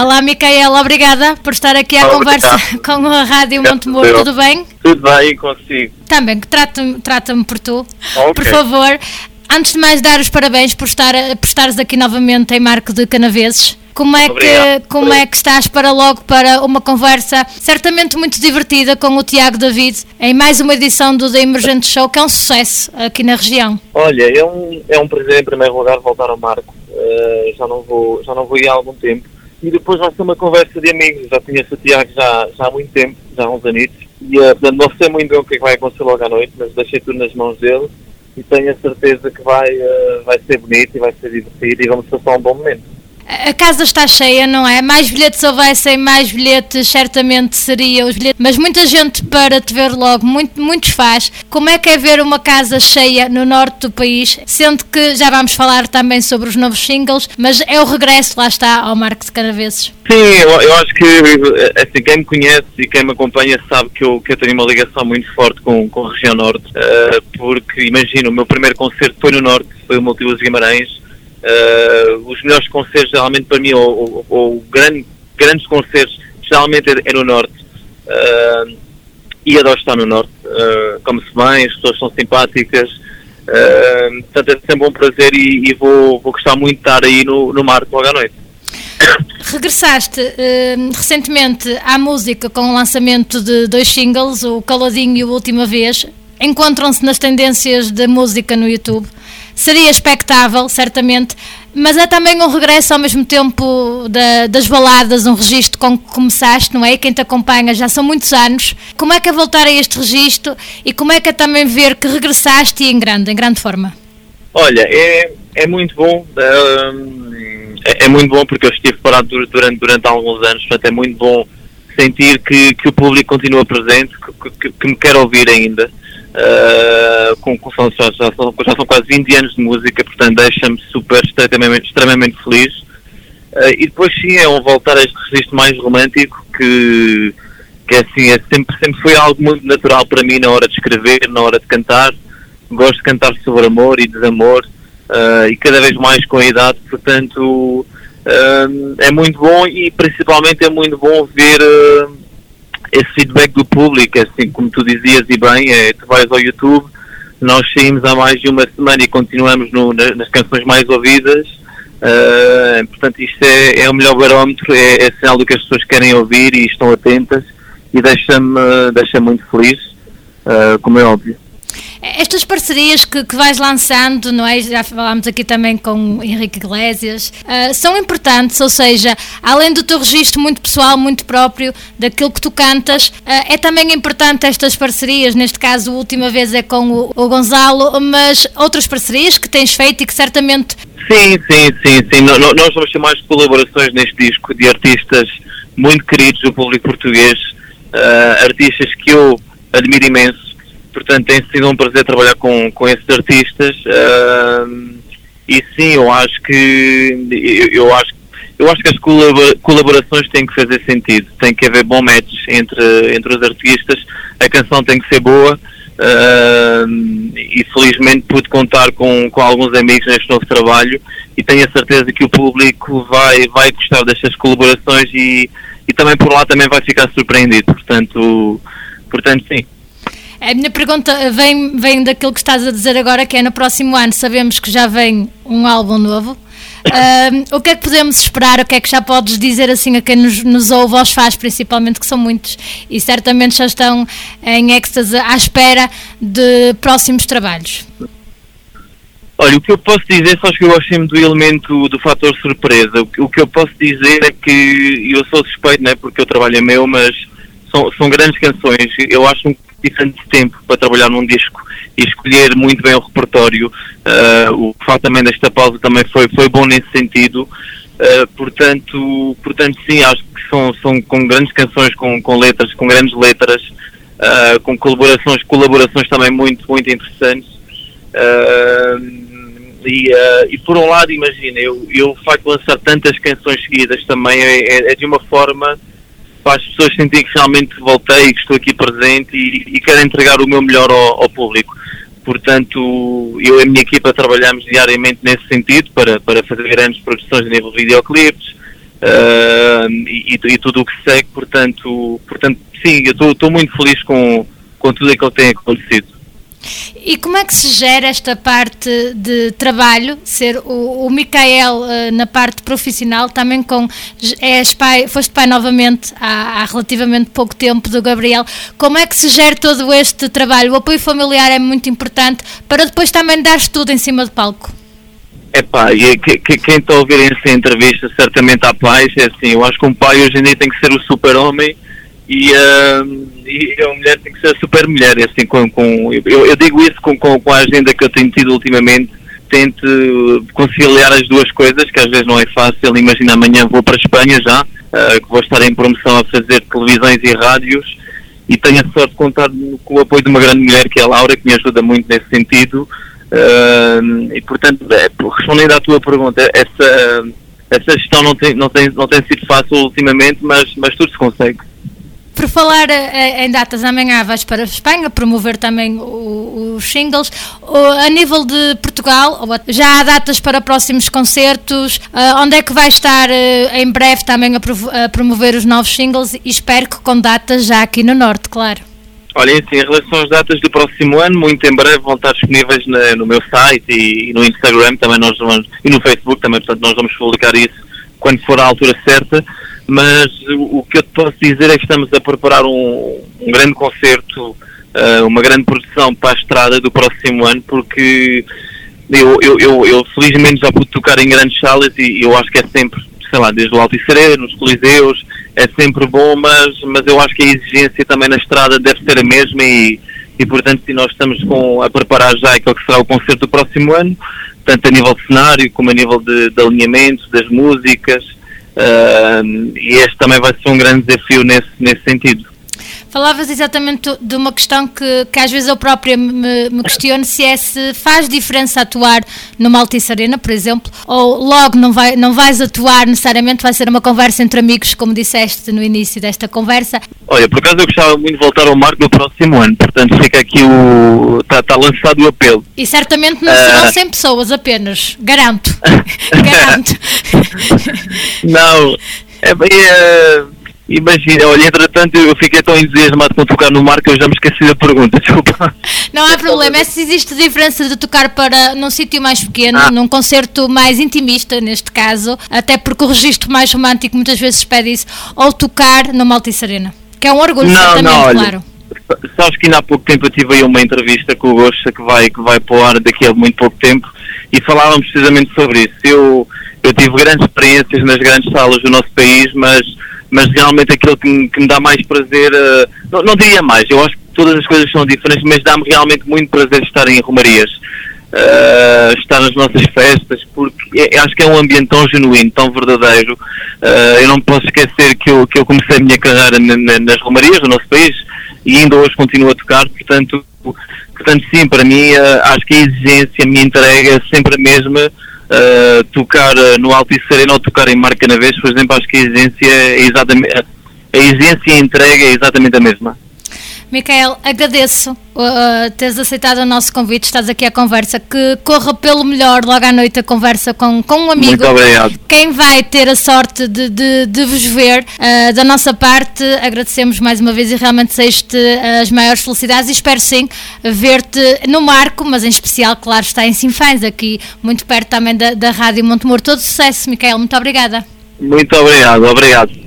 Olá, Micaela, obrigada por estar aqui à conversa com a Rádio Montemor. Tudo bem? Tudo bem, consigo. Também, trata-me trata por tu. Okay. Por favor, antes de mais, dar os parabéns por, estar, por estares aqui novamente em Marco de Canaveses. Como é, que, como é que estás para logo para uma conversa certamente muito divertida com o Tiago David em mais uma edição do The Emergent Show, que é um sucesso aqui na região? Olha, é um, é um prazer em primeiro lugar voltar ao Marco. Uh, já, não vou, já não vou ir há algum tempo. E depois vai ser uma conversa de amigos. Já conheço o Tiago já, já há muito tempo, já há uns anos. E uh, portanto, não sei muito bem o que, é que vai acontecer logo à noite, mas deixei tudo nas mãos dele e tenho a certeza que vai, uh, vai ser bonito e vai ser divertido e vamos passar um bom momento a casa está cheia, não é? Mais bilhetes houvessem, mais bilhetes certamente seriam os bilhetes, mas muita gente para te ver logo, muito, muitos faz. Como é que é ver uma casa cheia no norte do país, sendo que já vamos falar também sobre os novos singles, mas é o regresso, lá está, ao Marco de Canaveses. Sim, eu, eu, acho que assim, quem me conhece e quem me acompanha sabe que eu, que eu tenho uma ligação muito forte com, com a região norte, uh, porque imagino, o meu primeiro concerto foi no norte, foi o Multiuso Guimarães, Uh, os melhores concertos, geralmente para mim, ou, ou, ou grande, grandes concertos, geralmente é, é no Norte. Uh, e adoro estar no Norte. Uh, Como-se bem, as pessoas são simpáticas. Uh, portanto, é sempre um prazer e, e, vou, vou gostar muito de estar aí no, no mar logo à noite. Regressaste uh, recentemente à música com o lançamento de dois singles, o Caladinho e o Última Vez. Encontram-se nas tendências da música no YouTube seria expectável, certamente, mas é também um regresso ao mesmo tempo da, das baladas, um registro com que começaste, não é? E quem te acompanha já são muitos anos. Como é que é voltar a este registro e como é que é também ver que regressaste em grande, em grande forma? Olha, é, é muito bom. Hum, é, é, muito bom porque eu estive parado durante, durante alguns anos, portanto é muito bom sentir que, que o público continua presente, que, que, que me quer ouvir ainda uh, com, com já, já, são, já são quase 20 anos de música, portanto deixa-me super extremamente, extremamente feliz. Uh, e depois sim é um voltar a este registro mais romântico que, que é assim, é sempre, sempre foi algo muito natural para mim na hora de escrever, na hora de cantar. Gosto de cantar sobre amor e desamor uh, e cada vez mais com a idade, portanto é muito bom e principalmente é muito bom ver esse feedback do público, é assim como tu dizias e bem, é, tu vais ao YouTube, nós saímos há mais de uma semana e continuamos no, nas canções mais ouvidas, uh, portanto isto é, é o melhor barómetro, é, é sinal do que as pessoas querem ouvir e estão atentas e deixa-me deixa muito feliz, uh, como é óbvio. Estas parcerias que, que vais lançando, não é? Já falámos aqui também com Henrique Iglesias, uh, são importantes, ou seja, além do teu registro muito pessoal, muito próprio, daquilo que tu cantas, uh, é também importante estas parcerias, neste caso a última vez é com o, o Gonzalo, mas outras parcerias que tens feito e que certamente... Sim, sim, sim, sim. Nós vamos ter mais colaborações neste disco de artistas muito queridos do público português, uh, artistas que eu admiro imenso, portanto tem sido um prazer trabalhar com, com esses artistas uh, e sim, eu acho que eu, eu, acho eu acho que as colaborações têm que fazer sentido, tem que haver bom match entre, entre os artistas, a canção tem que ser boa uh, e felizmente pude contar com, com alguns amigos neste novo trabalho e tenho a certeza que o público vai, vai gostar destas colaborações e, e também por lá também vai ficar surpreendido, portanto, portanto sim. A minha pergunta vem, vem daquilo que estás a dizer agora, que é no próximo ano sabemos que já vem um álbum novo. O que é que podemos esperar? O que é que já podes dizer assim a quem nos, nos ouve, aos fãs principalmente, que são muitos e certamente já estão em êxtase à espera de próximos trabalhos? Olha, o que eu posso dizer, só que eu gosto sempre do elemento do fator surpresa. O que eu posso dizer é que eu sou suspeito, né, porque o trabalho é meu, mas são, são grandes canções. Eu acho um diferente tempo para trabalhar num disco e escolher muito bem o repertório. Uh, o fato também desta pausa também foi, foi bom nesse sentido. Uh, portanto, portanto, sim, acho que são, são com grandes canções, com, com letras, com grandes letras, uh, com colaborações, colaborações também muito, muito interessantes. E, e, por um lado, imagina, eu, eu facto de lançar tantas canções seguidas também é, é, é de uma forma para as pessoas sentirem que realmente voltei, que estou aqui presente e, e quero entregar o meu melhor ao, ao, público. Portanto, eu e a minha equipa trabalhamos diariamente nesse sentido para, para fazer grandes produções a nível de videoclipes, uh, e, e, tudo o que segue, portanto, portanto sim, eu estou muito feliz com, com tudo aquilo que tem acontecido. E como é que se gera esta parte de trabalho, ser o, o Micael uh, na parte profissional, também com, és pai, foste pai novamente há, há, relativamente pouco tempo do Gabriel, como é que se gera todo este trabalho? O apoio familiar é muito importante para depois também dar tudo em cima do palco. É pá, e que, que, quem está a ouvir esta entrevista certamente há pais, é assim, eu acho que um pai hoje em dia tem que ser o super-homem e, uh, e a mulher tem que ser super mulher, assim, com, com, eu, eu digo isso com, com, com, a agenda que eu tenho tido ultimamente, tento conciliar as duas coisas, que às vezes não é fácil, imagina amanhã vou para a Espanha já, uh, que vou estar em promoção a fazer televisões e rádios, e tenho a sorte de contar com o apoio de uma grande mulher que é a Laura, que me ajuda muito nesse sentido, Uh, e portanto, é, respondendo à tua pergunta, essa, essa gestão não tem, não, tem, não tem sido fácil ultimamente, mas, mas tudo se consegue. Por falar eh, em datas, amanhã vais para a Espanha promover também os singles. A nível de Portugal, já há datas para próximos concertos. Eh, onde é que vai estar eh, em breve também a promover os novos singles? E espero que com datas já aqui no Norte, claro. Olha, assim, em relação às datas do próximo ano, muito em breve vão estar disponíveis na, no meu site e, e, no Instagram também nós vamos, e no Facebook também, portanto nós vamos publicar isso quando for a altura certa, mas o, que eu te posso dizer é que estamos a preparar um, um grande concerto, uh, uma grande produção para a estrada do próximo ano, porque eu, eu, eu, eu felizmente já pude tocar em grandes salas e eu acho que é sempre, sei lá, desde o Alto e Sereno, nos Coliseus, é sempre bom, mas, mas eu acho que a exigência também na estrada deve ser a mesma e, e portanto, se nós estamos com, a preparar já aquilo que será o concerto do próximo ano, tanto a nível de cenário como a nível de, de alinhamento, das músicas, e este também vai ser um grande desafio nesse, nesse sentido. Falavas exatamente de uma questão que, que às vezes eu própria me, me questiono se é se faz diferença atuar numa Altice Arena, por exemplo, ou logo não, vai, não vais atuar necessariamente, vai ser uma conversa entre amigos, como disseste no início desta conversa. Olha, por acaso eu gostava muito de voltar ao Marco no próximo ano, portanto fica aqui o. está tá lançado o apelo. E certamente não serão uh... 100 pessoas apenas, garanto. garanto. não, é bem. Uh Imagina, olha, entretanto eu fiquei tão entusiasmado com tocar no mar que eu já me esqueci da pergunta, desculpa. Não há problema, é se existe diferença de tocar para num sítio mais pequeno, ah. num concerto mais intimista, neste caso, até porque o registro mais romântico muitas vezes pede isso, ou tocar numa Altice Arena, que é um orgulho, não, certamente, não, olha, claro. Sabes que ainda há pouco tempo eu tive aí uma entrevista com o Gosta que vai, que vai para o ar daqui a muito pouco tempo e falávamos precisamente sobre isso. Eu, eu tive grandes experiências nas grandes salas do nosso país, mas mas realmente aquilo que me, que me dá mais prazer, uh, não, não, diria mais, eu acho que todas as coisas são diferentes, mas dá-me realmente muito prazer estar em Romarias, uh, estar nas nossas festas, porque é, acho que é um ambiente tão genuíno, tão verdadeiro. Uh, eu não posso esquecer que eu, que eu comecei a minha carreira na, na, nas Romarias, do nosso país, e ainda hoje continuo a tocar, portanto, portanto sim, para mim acho que a exigência, a minha entrega é sempre a mesma, uh, tocar uh, no Altice Arena ou tocar em Marca na vez, por exemplo, acho que a exigência é exatamente a exigência entrega é exatamente a mesma. Micael, agradeço uh, teres aceitado o nosso convite, estás aqui à conversa, que corra pelo melhor logo à noite a conversa com, com um amigo. Muito obrigado. Quem vai ter a sorte de, de, de vos ver, uh, da nossa parte, agradecemos mais uma vez e realmente desejo-te as maiores felicidades e espero sim ver-te no Marco, mas em especial, claro, está em Sinfãs, aqui muito perto também da, da Rádio Montemor. Todo sucesso, Micael, muito obrigada. Muito obrigado, obrigado.